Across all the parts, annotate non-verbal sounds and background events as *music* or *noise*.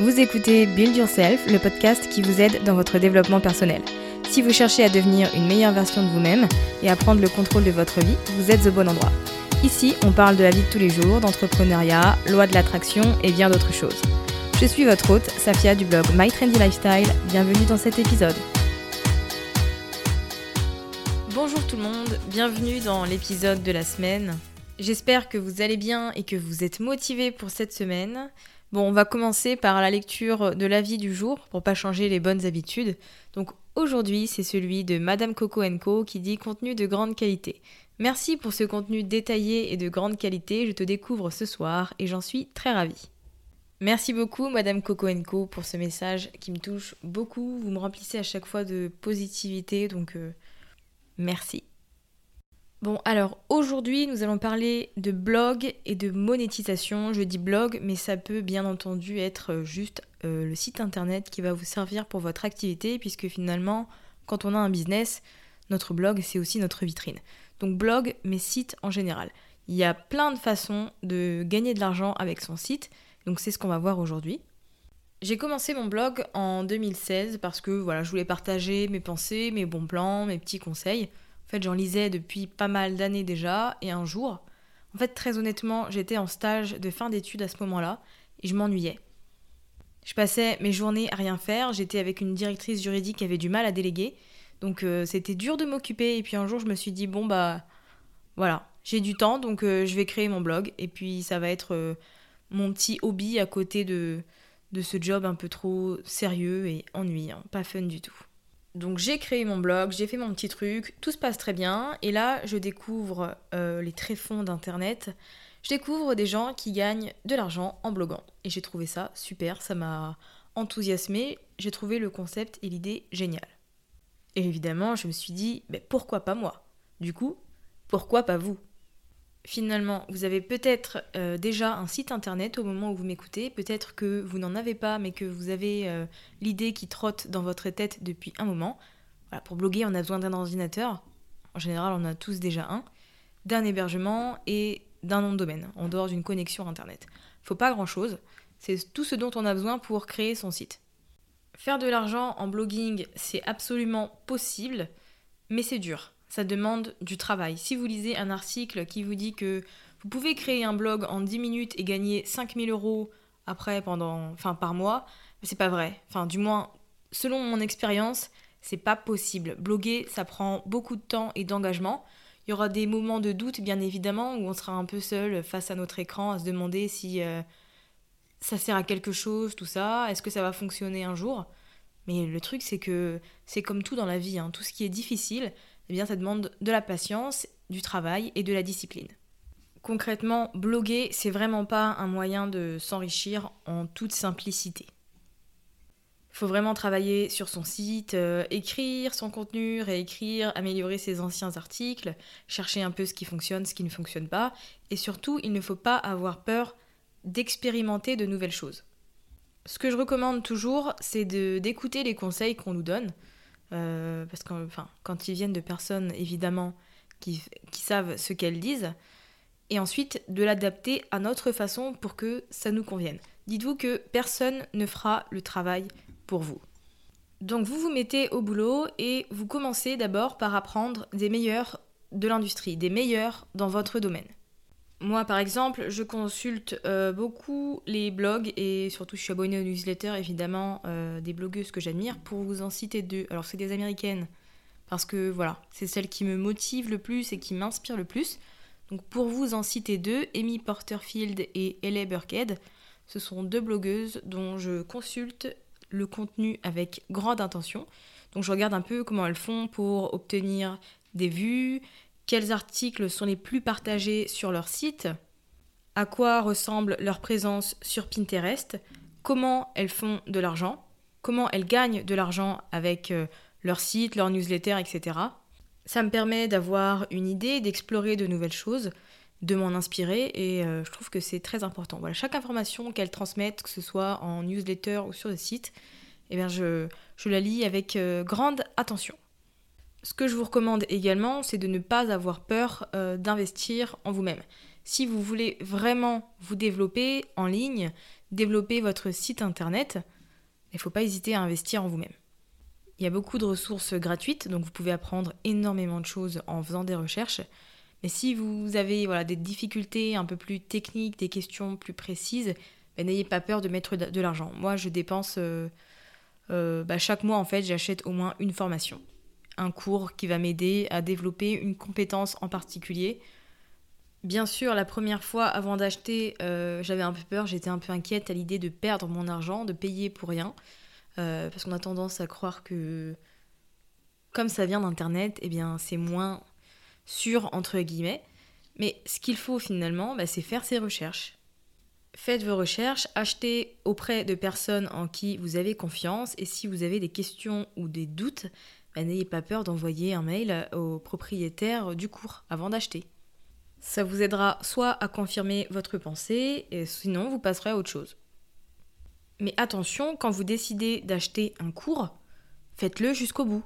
Vous écoutez Build Yourself, le podcast qui vous aide dans votre développement personnel. Si vous cherchez à devenir une meilleure version de vous-même et à prendre le contrôle de votre vie, vous êtes au bon endroit. Ici, on parle de la vie de tous les jours, d'entrepreneuriat, loi de l'attraction et bien d'autres choses. Je suis votre hôte, Safia du blog My Trendy Lifestyle. Bienvenue dans cet épisode. Bonjour tout le monde, bienvenue dans l'épisode de la semaine. J'espère que vous allez bien et que vous êtes motivés pour cette semaine. Bon, on va commencer par la lecture de l'avis du jour pour pas changer les bonnes habitudes. Donc aujourd'hui, c'est celui de Madame Coco Co qui dit contenu de grande qualité. Merci pour ce contenu détaillé et de grande qualité, je te découvre ce soir et j'en suis très ravie. Merci beaucoup Madame Coco Co pour ce message qui me touche beaucoup. Vous me remplissez à chaque fois de positivité, donc euh, merci. Bon, alors aujourd'hui, nous allons parler de blog et de monétisation. Je dis blog, mais ça peut bien entendu être euh, juste euh, le site internet qui va vous servir pour votre activité, puisque finalement, quand on a un business, notre blog, c'est aussi notre vitrine. Donc blog, mais site en général. Il y a plein de façons de gagner de l'argent avec son site, donc c'est ce qu'on va voir aujourd'hui. J'ai commencé mon blog en 2016 parce que voilà, je voulais partager mes pensées, mes bons plans, mes petits conseils. En fait, j'en lisais depuis pas mal d'années déjà, et un jour, en fait, très honnêtement, j'étais en stage de fin d'études à ce moment-là, et je m'ennuyais. Je passais mes journées à rien faire, j'étais avec une directrice juridique qui avait du mal à déléguer, donc euh, c'était dur de m'occuper, et puis un jour, je me suis dit, bon, bah, voilà, j'ai du temps, donc euh, je vais créer mon blog, et puis ça va être euh, mon petit hobby à côté de, de ce job un peu trop sérieux et ennuyant, pas fun du tout. Donc j'ai créé mon blog, j'ai fait mon petit truc, tout se passe très bien. Et là, je découvre euh, les tréfonds d'Internet. Je découvre des gens qui gagnent de l'argent en bloguant. Et j'ai trouvé ça super, ça m'a enthousiasmé. J'ai trouvé le concept et l'idée génial. Et évidemment, je me suis dit, mais pourquoi pas moi? Du coup, pourquoi pas vous? Finalement, vous avez peut-être euh, déjà un site internet au moment où vous m'écoutez, peut-être que vous n'en avez pas, mais que vous avez euh, l'idée qui trotte dans votre tête depuis un moment. Voilà, pour bloguer, on a besoin d'un ordinateur. En général, on a tous déjà un, d'un hébergement et d'un nom de domaine, en dehors d'une connexion internet. Faut pas grand-chose. C'est tout ce dont on a besoin pour créer son site. Faire de l'argent en blogging, c'est absolument possible, mais c'est dur ça demande du travail. Si vous lisez un article qui vous dit que vous pouvez créer un blog en 10 minutes et gagner 5000 euros après pendant, enfin par mois, c'est pas vrai. Enfin, du moins, selon mon expérience, c'est pas possible. Bloguer, ça prend beaucoup de temps et d'engagement. Il y aura des moments de doute, bien évidemment, où on sera un peu seul face à notre écran à se demander si euh, ça sert à quelque chose, tout ça. Est-ce que ça va fonctionner un jour? Mais le truc, c'est que c'est comme tout dans la vie. Hein. Tout ce qui est difficile, eh bien ça demande de la patience, du travail et de la discipline. Concrètement, bloguer, c'est vraiment pas un moyen de s'enrichir en toute simplicité. faut vraiment travailler sur son site, euh, écrire son contenu, réécrire, améliorer ses anciens articles, chercher un peu ce qui fonctionne, ce qui ne fonctionne pas. Et surtout, il ne faut pas avoir peur d'expérimenter de nouvelles choses. Ce que je recommande toujours, c'est d'écouter les conseils qu'on nous donne. Euh, parce que quand ils viennent de personnes, évidemment, qui, qui savent ce qu'elles disent, et ensuite de l'adapter à notre façon pour que ça nous convienne. Dites-vous que personne ne fera le travail pour vous. Donc vous vous mettez au boulot et vous commencez d'abord par apprendre des meilleurs de l'industrie, des meilleurs dans votre domaine. Moi par exemple, je consulte euh, beaucoup les blogs et surtout je suis abonnée aux newsletters évidemment euh, des blogueuses que j'admire pour vous en citer deux. Alors c'est des américaines parce que voilà, c'est celles qui me motivent le plus et qui m'inspirent le plus. Donc pour vous en citer deux, Amy Porterfield et Ellie Burkhead, ce sont deux blogueuses dont je consulte le contenu avec grande intention. Donc je regarde un peu comment elles font pour obtenir des vues, quels articles sont les plus partagés sur leur site, à quoi ressemble leur présence sur Pinterest, comment elles font de l'argent, comment elles gagnent de l'argent avec euh, leur site, leur newsletter, etc. Ça me permet d'avoir une idée, d'explorer de nouvelles choses, de m'en inspirer et euh, je trouve que c'est très important. Voilà, chaque information qu'elles transmettent, que ce soit en newsletter ou sur le site, eh bien je, la lis avec euh, grande attention. Ce que je vous recommande également, c'est de ne pas avoir peur euh, d'investir en vous-même. Si vous voulez vraiment vous développer en ligne, développer votre site internet, il ne faut pas hésiter à investir en vous-même. Il y a beaucoup de ressources gratuites, donc vous pouvez apprendre énormément de choses en faisant des recherches. Mais si vous avez des difficultés un peu plus techniques, des questions plus précises, ben, n'ayez pas peur de mettre de l'argent. Moi, je dépense euh, euh, bah, chaque mois, en fait, j'achète au moins une formation, un cours qui va m'aider à développer une compétence en particulier. Bien sûr, la première fois avant d'acheter, euh, j'avais un peu peur, j'étais un peu inquiète à l'idée de perdre mon argent, de payer pour rien. Euh, parce qu'on a tendance à croire que comme ça vient d'Internet, eh bien c'est moins sûr entre guillemets. Mais ce qu'il faut finalement, bah, c'est faire ses recherches. Faites vos recherches, achetez auprès de personnes en qui vous avez confiance et si vous avez des questions ou des doutes, bah, n'ayez pas peur d'envoyer un mail au propriétaire du cours avant d'acheter. Ça vous aidera soit à confirmer votre pensée, et sinon vous passerez à autre chose. Mais attention, quand vous décidez d'acheter un cours, faites-le jusqu'au bout.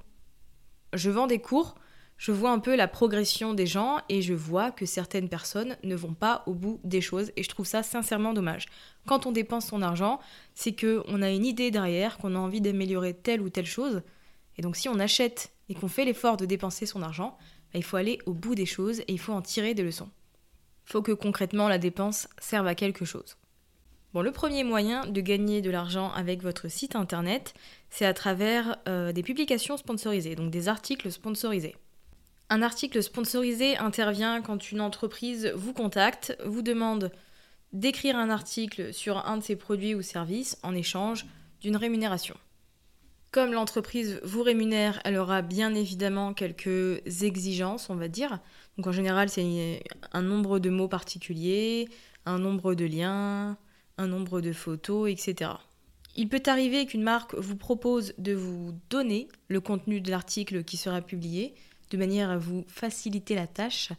Je vends des cours, je vois un peu la progression des gens et je vois que certaines personnes ne vont pas au bout des choses et je trouve ça sincèrement dommage. Quand on dépense son argent, c'est que on a une idée derrière, qu'on a envie d'améliorer telle ou telle chose. Et donc si on achète et qu'on fait l'effort de dépenser son argent, bah, il faut aller au bout des choses et il faut en tirer des leçons. Il faut que concrètement la dépense serve à quelque chose. Bon, le premier moyen de gagner de l'argent avec votre site internet, c'est à travers euh, des publications sponsorisées, donc des articles sponsorisés. Un article sponsorisé intervient quand une entreprise vous contacte, vous demande d'écrire un article sur un de ses produits ou services en échange d'une rémunération. Comme l'entreprise vous rémunère, elle aura bien évidemment quelques exigences, on va dire. Donc en général, c'est un nombre de mots particuliers, un nombre de liens, un nombre de photos, etc. Il peut arriver qu'une marque vous propose de vous donner le contenu de l'article qui sera publié, de manière à vous faciliter la tâche,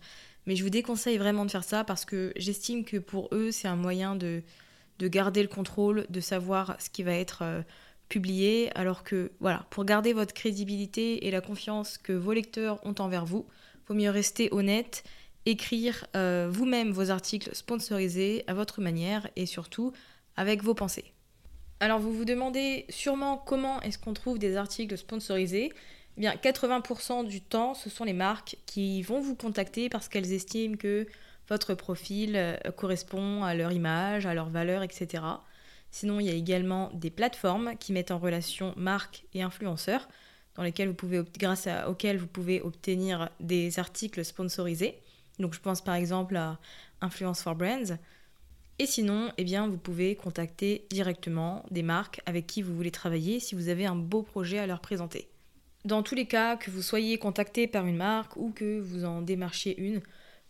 mais je vous déconseille vraiment de faire ça parce que j'estime que pour eux, c'est un moyen de, de, garder le contrôle, de savoir ce qui va être euh, publié, alors que, voilà, pour garder votre crédibilité et la confiance que vos lecteurs ont envers vous, vaut mieux rester honnête écrire euh, vous-même vos articles sponsorisés à votre manière et surtout avec vos pensées. Alors vous vous demandez sûrement comment est-ce qu'on trouve des articles sponsorisés eh bien 80% du temps, ce sont les marques qui vont vous contacter parce qu'elles estiment que votre profil euh, correspond à leur image, à leur valeur, etc. Sinon, il y a également des plateformes qui mettent en relation marques et influenceurs, dans lesquelles grâce auxquelles vous pouvez obtenir des articles sponsorisés. Donc je pense par exemple à Influence for Brands. Et sinon, eh bien, vous pouvez contacter directement des marques avec qui vous voulez travailler si vous avez un beau projet à leur présenter. Dans tous les cas, que vous soyez contacté par une marque ou que vous en démarchiez une,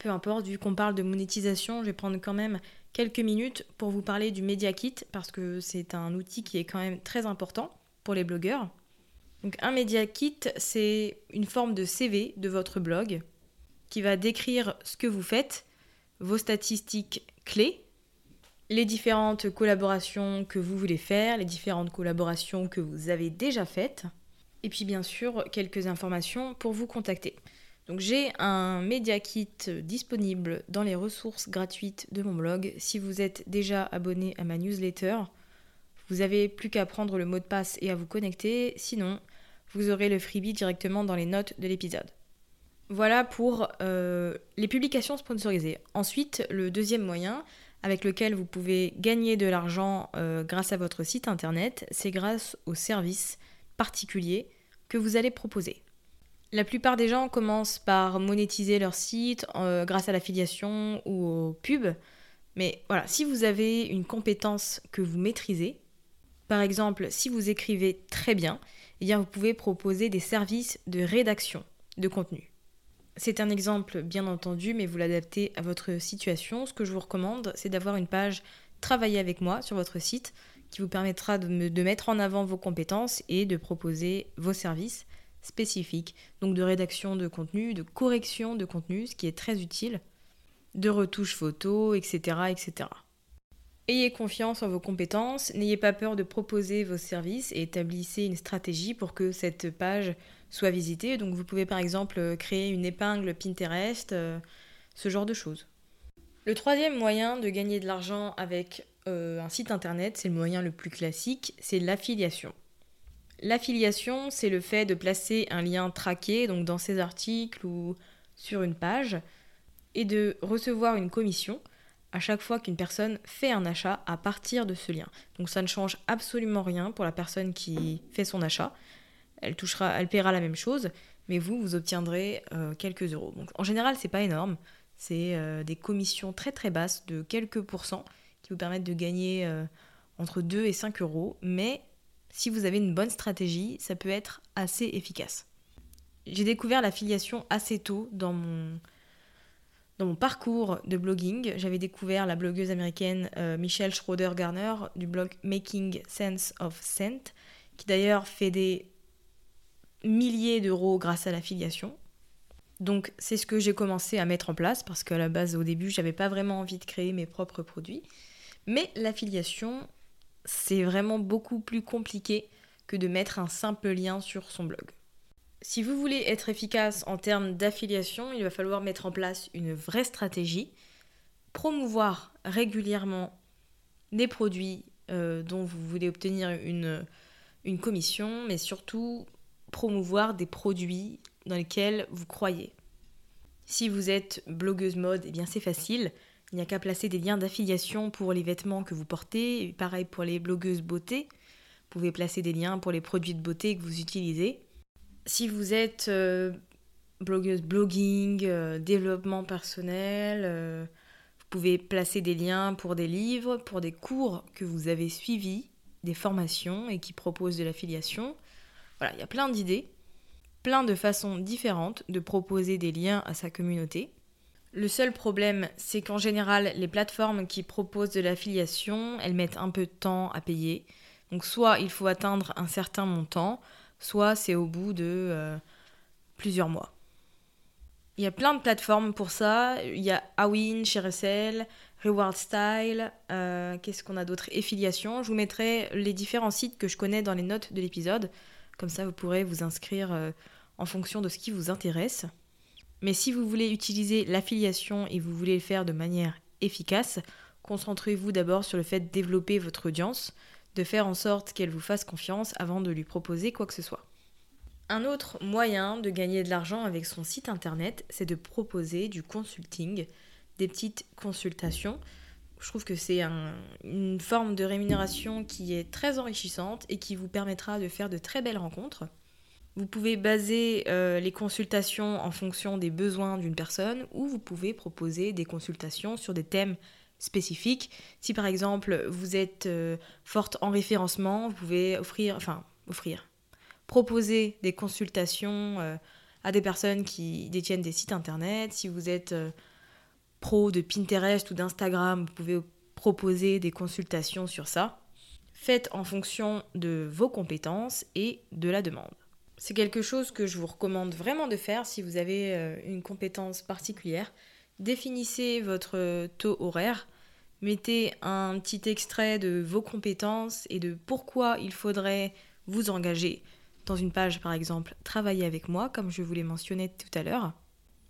peu importe, vu qu'on parle de monétisation, je vais prendre quand même quelques minutes pour vous parler du Media Kit parce que c'est un outil qui est quand même très important. pour les blogueurs. Donc un Media Kit, c'est une forme de CV de votre blog qui va décrire ce que vous faites, vos statistiques clés, les différentes collaborations que vous voulez faire, les différentes collaborations que vous avez déjà faites, et puis bien sûr quelques informations pour vous contacter. Donc j'ai un Media Kit disponible dans les ressources gratuites de mon blog. Si vous êtes déjà abonné à ma newsletter, vous avez plus qu'à prendre le mot de passe et à vous connecter. Sinon, vous aurez le freebie directement dans les notes de l'épisode. Voilà pour euh, les publications sponsorisées. Ensuite, le deuxième moyen avec lequel vous pouvez gagner de l'argent euh, grâce à votre site internet, c'est grâce aux services particuliers que vous allez proposer. La plupart des gens commencent par monétiser leur site euh, grâce à l'affiliation ou aux pubs. Mais voilà, si vous avez une compétence que vous maîtrisez, par exemple, si vous écrivez très bien, eh bien vous pouvez proposer des services de rédaction de contenu. C'est un exemple bien entendu, mais vous l'adaptez à votre situation. Ce que je vous recommande, c'est d'avoir une page Travailler avec moi sur votre site qui vous permettra de mettre en avant vos compétences et de proposer vos services spécifiques, donc de rédaction de contenu, de correction de contenu, ce qui est très utile, de retouches photos, etc. etc. Ayez confiance en vos compétences, n'ayez pas peur de proposer vos services et établissez une stratégie pour que cette page soit visitée. Donc vous pouvez par exemple créer une épingle Pinterest, euh, ce genre de choses. Le troisième moyen de gagner de l'argent avec euh, un site internet, c'est le moyen le plus classique, c'est l'affiliation. L'affiliation, c'est le fait de placer un lien traqué, donc dans ses articles ou sur une page, et de recevoir une commission à chaque fois qu'une personne fait un achat à partir de ce lien. Donc ça ne change absolument rien pour la personne qui fait son achat. Elle touchera, elle paiera la même chose, mais vous, vous obtiendrez euh, quelques euros. Donc en général, c'est pas énorme. C'est euh, des commissions très très basses de quelques pourcents qui vous permettent de gagner euh, entre 2 et 5 euros, mais si vous avez une bonne stratégie, ça peut être assez efficace. J'ai découvert l'affiliation assez tôt dans mon, dans mon parcours de blogging. J'avais découvert la blogueuse américaine euh, Michelle Schroeder-Garner du blog Making Sense of Scent, qui d'ailleurs fait des milliers d'euros grâce à l'affiliation. Donc c'est ce que j'ai commencé à mettre en place parce qu'à la base au début j'avais pas vraiment envie de créer mes propres produits. Mais l'affiliation c'est vraiment beaucoup plus compliqué que de mettre un simple lien sur son blog. Si vous voulez être efficace en termes d'affiliation, il va falloir mettre en place une vraie stratégie, promouvoir régulièrement des produits euh, dont vous voulez obtenir une, commission, mais surtout promouvoir des produits dans lesquels vous croyez. Si vous êtes blogueuse mode, eh bien c'est facile. Il n'y a qu'à placer des liens d'affiliation pour les vêtements que vous portez. pareil pour les blogueuses beauté. Vous pouvez placer des liens pour les produits de beauté que vous utilisez. Si vous êtes euh, blogueuse blogging, euh, développement personnel, euh, vous pouvez placer des liens pour des livres, pour des cours que vous avez suivis, des formations et qui proposent de l'affiliation. Voilà, il y a plein d'idées, plein de façons différentes de proposer des liens à sa communauté. Le seul problème, c'est qu'en général, les plateformes qui proposent de l'affiliation, elles mettent un peu de temps à payer. Donc soit il faut atteindre un certain montant, soit c'est au bout de euh, plusieurs mois. Il y a plein de plateformes pour ça. Il y a Awin, ShareSell, Reward Style. Euh, qu'est-ce qu'on a d'autre? Affiliation. Je vous mettrai les différents sites que je connais dans les notes de l'épisode. Comme ça, vous pourrez vous inscrire euh, en fonction de ce qui vous intéresse. Mais si vous voulez utiliser l'affiliation et vous voulez le faire de manière efficace, concentrez-vous d'abord sur le fait de développer votre audience, de faire en sorte qu'elle vous fasse confiance avant de lui proposer quoi que ce soit. Un autre moyen de gagner de l'argent avec son site internet, c'est de proposer du consulting, des petites consultations. Je trouve que c'est une forme de rémunération qui est très enrichissante et qui vous permettra de faire de très belles rencontres. Vous pouvez baser euh, les consultations en fonction des besoins d'une personne ou vous pouvez proposer des consultations sur des thèmes spécifiques. Si par exemple vous êtes euh, forte en référencement, vous pouvez offrir, enfin offrir, proposer des consultations euh, à des personnes qui détiennent des sites internet. Si vous êtes pro de Pinterest ou d'Instagram, vous pouvez proposer des consultations sur ça. Faites en fonction de vos compétences et de la demande. C'est quelque chose que je vous recommande vraiment de faire si vous avez euh, une compétence particulière. Définissez votre taux horaire, mettez un petit extrait de vos compétences et de pourquoi il faudrait vous engager dans une page par exemple Travailler avec moi, comme je vous l'ai mentionné tout à l'heure.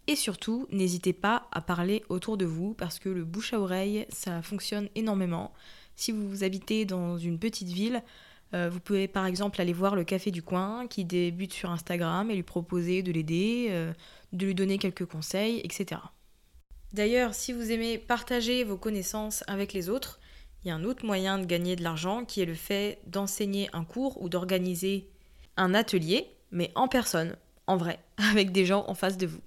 Et surtout, n'hésitez pas à parler autour de vous parce que le bouche à oreille, ça fonctionne énormément. Si vous habitez dans une petite ville, euh, vous pouvez par exemple aller voir le café du coin qui débute sur Instagram et lui proposer de l'aider, euh, de lui donner quelques conseils, etc. D'ailleurs, si vous aimez partager vos connaissances avec les autres, il y a un autre moyen de gagner de l'argent qui est le fait d'enseigner un cours ou d'organiser un atelier, mais en personne, en vrai, *laughs* avec des gens en face de vous.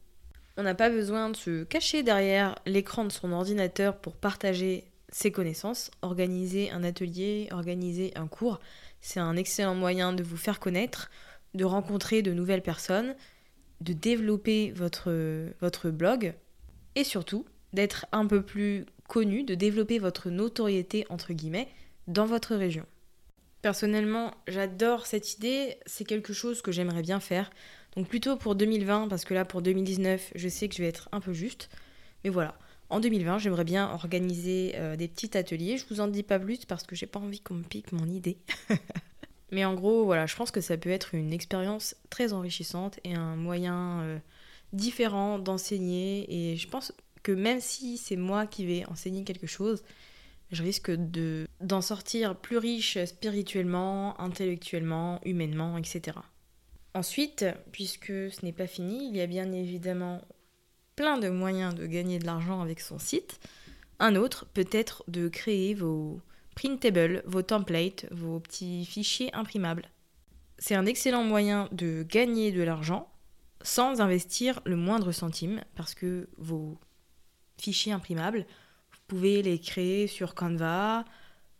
On n'a pas besoin de se cacher derrière l'écran de son ordinateur pour partager ses connaissances. Organiser un atelier, organiser un cours, c'est un excellent moyen de vous faire connaître, de rencontrer de nouvelles personnes, de développer votre, blog et surtout d'être un peu plus connu, de développer votre notoriété entre guillemets dans votre région. Personnellement, j'adore cette idée, c'est quelque chose que j'aimerais bien faire. Donc plutôt pour 2020, parce que là pour 2019, je sais que je vais être un peu juste. Mais voilà, en 2020, j'aimerais bien organiser euh, des petits ateliers. Je vous en dis pas plus parce que j'ai pas envie qu'on me pique mon idée. *laughs* Mais en gros, voilà, je pense que ça peut être une expérience très enrichissante et un moyen euh, différent d'enseigner. Et je pense que même si c'est moi qui vais enseigner quelque chose, je risque de d'en sortir plus riche spirituellement, intellectuellement, humainement, etc. Ensuite, puisque ce n'est pas fini, il y a bien évidemment plein de moyens de gagner de l'argent avec son site. Un autre peut être de créer vos printables, vos templates, vos petits fichiers imprimables. C'est un excellent moyen de gagner de l'argent sans investir le moindre centime parce que vos fichiers imprimables, vous pouvez les créer sur Canva,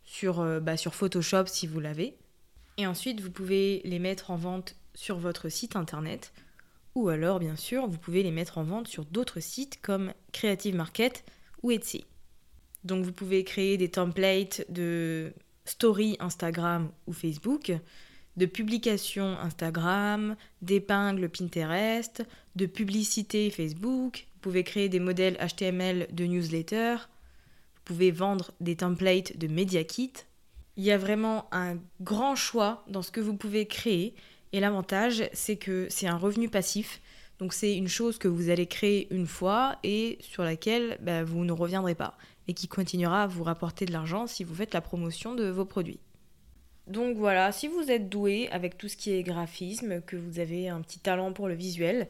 sur, euh, bah, sur Photoshop si vous l'avez. Et ensuite, vous pouvez les mettre en vente sur votre site internet ou alors bien sûr vous pouvez les mettre en vente sur d'autres sites comme Creative Market ou Etsy. Donc vous pouvez créer des templates de story Instagram ou Facebook, de publications Instagram, d'épingles Pinterest, de publicité Facebook, vous pouvez créer des modèles HTML de newsletter, vous pouvez vendre des templates de Media Kit. Il y a vraiment un grand choix dans ce que vous pouvez créer et l'avantage, c'est que c'est un revenu passif. Donc c'est une chose que vous allez créer une fois et sur laquelle bah, vous ne reviendrez pas et qui continuera à vous rapporter de l'argent si vous faites la promotion de vos produits. Donc voilà, si vous êtes doué avec tout ce qui est graphisme, que vous avez un petit talent pour le visuel,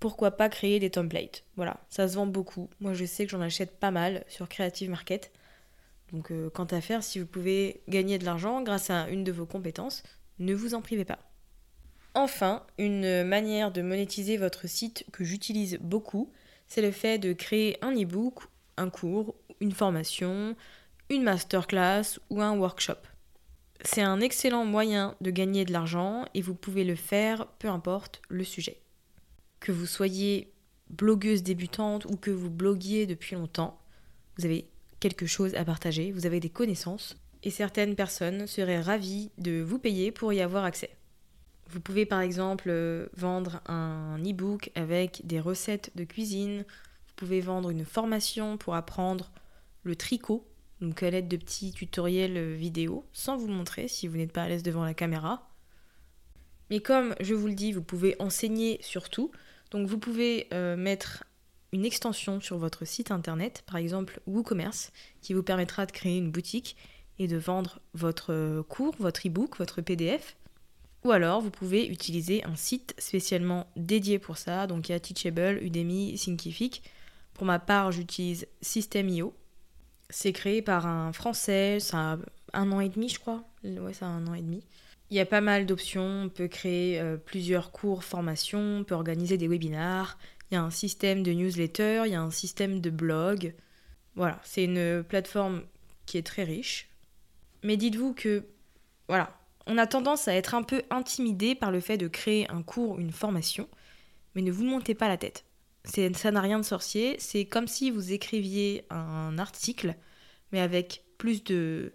pourquoi pas créer des templates? Voilà, ça se vend beaucoup. Moi je sais que j'en achète pas mal sur Creative Market. Donc euh, quant à faire, si vous pouvez gagner de l'argent grâce à une de vos compétences, ne vous en privez pas. Enfin, une manière de monétiser votre site que j'utilise beaucoup, c'est le fait de créer un e-book, un cours, une formation, une masterclass ou un workshop. C'est un excellent moyen de gagner de l'argent et vous pouvez le faire peu importe le sujet. Que vous soyez blogueuse débutante ou que vous bloguiez depuis longtemps, vous avez quelque chose à partager, vous avez des connaissances et certaines personnes seraient ravies de vous payer pour y avoir accès. Vous pouvez par exemple euh, vendre un e-book avec des recettes de cuisine. Vous pouvez vendre une formation pour apprendre le tricot, donc à l'aide de petits tutoriels euh, vidéo, sans vous montrer si vous n'êtes pas à l'aise devant la caméra. Mais comme je vous le dis, vous pouvez enseigner sur tout. Donc vous pouvez euh, mettre une extension sur votre site internet, par exemple WooCommerce, qui vous permettra de créer une boutique et de vendre votre cours, votre e-book, votre PDF ou alors, vous pouvez utiliser un site spécialement dédié pour ça. Donc, il y a Teachable, Udemy, Thinkific. Pour ma part, j'utilise System.io. C'est créé par un Français, ça a un an et demi, je crois. Ouais, ça a un an et demi. Il y a pas mal d'options. On peut créer euh, plusieurs cours, formations, on peut organiser des webinars. Il y a un système de newsletter, il y a un système de blog. Voilà, c'est une plateforme qui est très riche. Mais dites-vous que, voilà, on a tendance à être un peu intimidé par le fait de créer un cours, une formation, mais ne vous montez pas la tête. Ça n'a rien de sorcier, c'est comme si vous écriviez un article, mais avec plus de,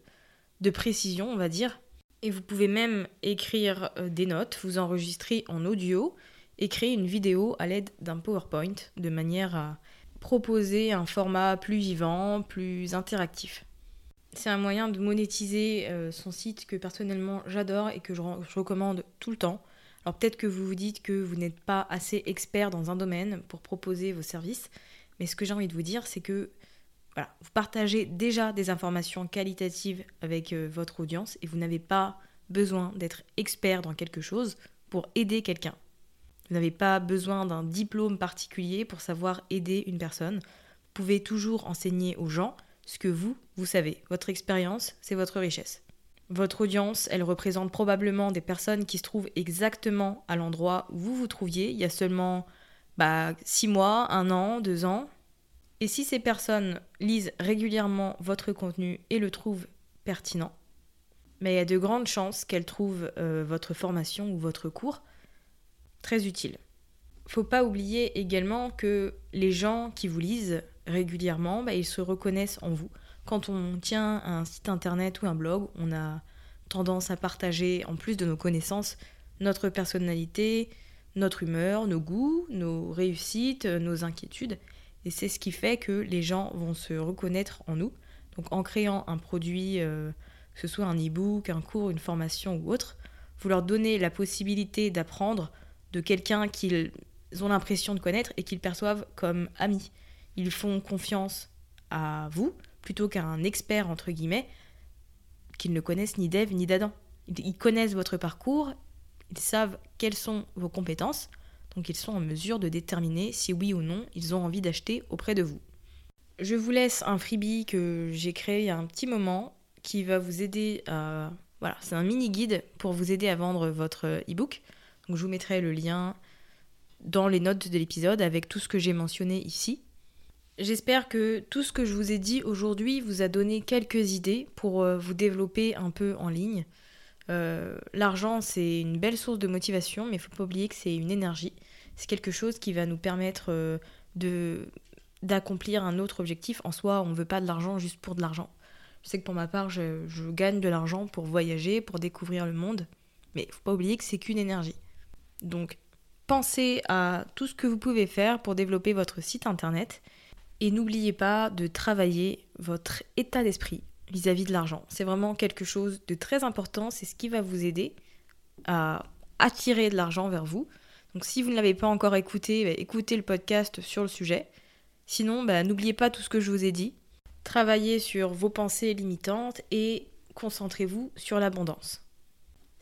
précision, on va dire. Et vous pouvez même écrire euh, des notes, vous enregistrer en audio et créer une vidéo à l'aide d'un PowerPoint de manière à proposer un format plus vivant, plus interactif. C'est un moyen de monétiser euh, son site que personnellement j'adore et que je, recommande tout le temps. Alors peut-être que vous vous dites que vous n'êtes pas assez expert dans un domaine pour proposer vos services, mais ce que j'ai envie de vous dire, c'est que vous partagez déjà des informations qualitatives avec euh, votre audience et vous n'avez pas besoin d'être expert dans quelque chose pour aider quelqu'un. Vous n'avez pas besoin d'un diplôme particulier pour savoir aider une personne. Vous pouvez toujours enseigner aux gens ce que vous, vous savez. Votre expérience, c'est votre richesse. Votre audience, elle représente probablement des personnes qui se trouvent exactement à l'endroit où vous vous trouviez il y a seulement bah, six mois, un an, deux ans. Et si ces personnes lisent régulièrement votre contenu et le trouvent pertinent, mais il y a de grandes chances qu'elles trouvent euh, votre formation ou votre cours très utile. Faut pas oublier également que les gens qui vous lisent régulièrement, bah, ils se reconnaissent en vous. Quand on tient un site internet ou un blog, on a tendance à partager, en plus de nos connaissances, notre personnalité, notre humeur, nos goûts, nos réussites, nos inquiétudes. Et c'est ce qui fait que les gens vont se reconnaître en nous. Donc en créant un produit, euh, que ce soit un e-book, un cours, une formation ou autre, vous leur donnez la possibilité d'apprendre de quelqu'un qu'ils ont l'impression de connaître et qu'ils perçoivent comme ami. Ils font confiance à vous plutôt qu'à un expert, entre guillemets, qu'ils ne connaissent ni d'Ève ni d'Adam. Ils connaissent votre parcours, ils savent quelles sont vos compétences, donc ils sont en mesure de déterminer si oui ou non ils ont envie d'acheter auprès de vous. Je vous laisse un freebie que j'ai créé il y a un petit moment qui va vous aider à... Voilà, c'est un mini guide pour vous aider à vendre votre e-book. Donc je vous mettrai le lien dans les notes de l'épisode avec tout ce que j'ai mentionné ici. J'espère que tout ce que je vous ai dit aujourd'hui vous a donné quelques idées pour euh, vous développer un peu en ligne. Euh, l'argent, c'est une belle source de motivation, mais il ne faut pas oublier que c'est une énergie. C'est quelque chose qui va nous permettre euh, d'accomplir un autre objectif. En soi, on ne veut pas de l'argent juste pour de l'argent. Je sais que pour ma part, je, je gagne de l'argent pour voyager, pour découvrir le monde, mais il faut pas oublier que c'est qu'une énergie. Donc, pensez à tout ce que vous pouvez faire pour développer votre site internet et n'oubliez pas de travailler votre état d'esprit vis-à-vis de l'argent. C'est vraiment quelque chose de très important, c'est ce qui va vous aider à attirer de l'argent vers vous. Donc si vous ne l'avez pas encore écouté, bah, écoutez le podcast sur le sujet. Sinon, bah, n'oubliez pas tout ce que je vous ai dit. Travaillez sur vos pensées limitantes et concentrez-vous sur l'abondance.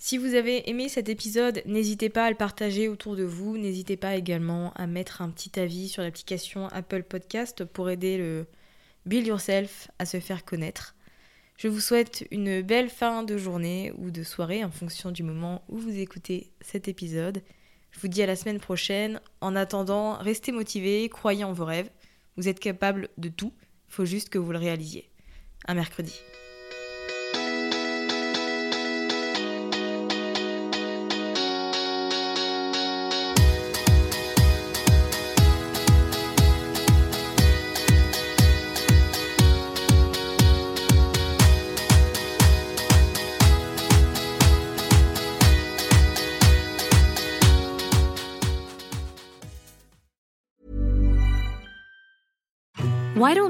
Si vous avez aimé cet épisode, n'hésitez pas à le partager autour de vous. N'hésitez pas également à mettre un petit avis sur l'application Apple Podcast pour aider le Build Yourself à se faire connaître. Je vous souhaite une belle fin de journée ou de soirée en fonction du moment où vous écoutez cet épisode. Je vous dis à la semaine prochaine. En attendant, restez motivés, croyez en vos rêves. Vous êtes capable de tout, il faut juste que vous le réalisiez. Un mercredi.